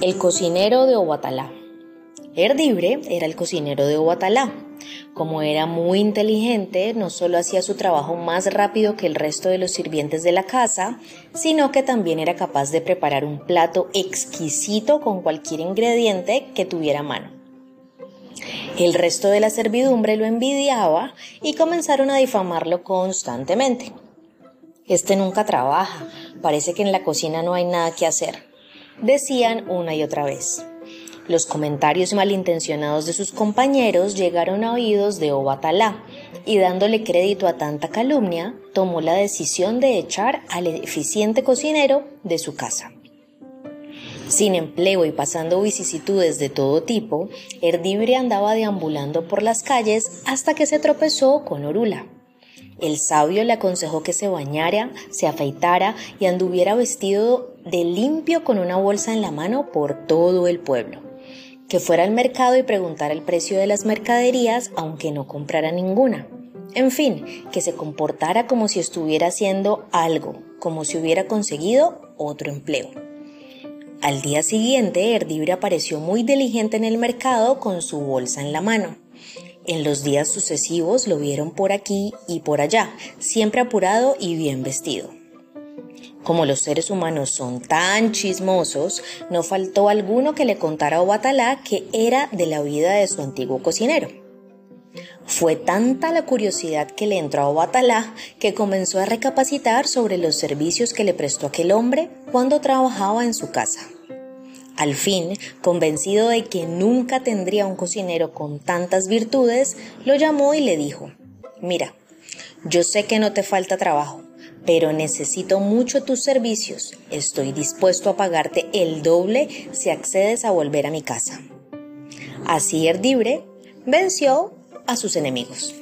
El cocinero de Obatalá. Erdibre era el cocinero de Obatalá. Como era muy inteligente, no solo hacía su trabajo más rápido que el resto de los sirvientes de la casa, sino que también era capaz de preparar un plato exquisito con cualquier ingrediente que tuviera a mano. El resto de la servidumbre lo envidiaba y comenzaron a difamarlo constantemente. Este nunca trabaja, parece que en la cocina no hay nada que hacer decían una y otra vez. Los comentarios malintencionados de sus compañeros llegaron a oídos de Obatalá y dándole crédito a tanta calumnia, tomó la decisión de echar al eficiente cocinero de su casa. Sin empleo y pasando vicisitudes de todo tipo, Erdibre andaba deambulando por las calles hasta que se tropezó con Orula. El sabio le aconsejó que se bañara, se afeitara y anduviera vestido de limpio con una bolsa en la mano por todo el pueblo. Que fuera al mercado y preguntara el precio de las mercaderías aunque no comprara ninguna. En fin, que se comportara como si estuviera haciendo algo, como si hubiera conseguido otro empleo. Al día siguiente, Erdibre apareció muy diligente en el mercado con su bolsa en la mano. En los días sucesivos lo vieron por aquí y por allá, siempre apurado y bien vestido. Como los seres humanos son tan chismosos, no faltó alguno que le contara a Obatalá que era de la vida de su antiguo cocinero. Fue tanta la curiosidad que le entró a Obatalá que comenzó a recapacitar sobre los servicios que le prestó aquel hombre cuando trabajaba en su casa. Al fin, convencido de que nunca tendría un cocinero con tantas virtudes, lo llamó y le dijo, Mira, yo sé que no te falta trabajo, pero necesito mucho tus servicios. Estoy dispuesto a pagarte el doble si accedes a volver a mi casa. Así Erdibre venció a sus enemigos.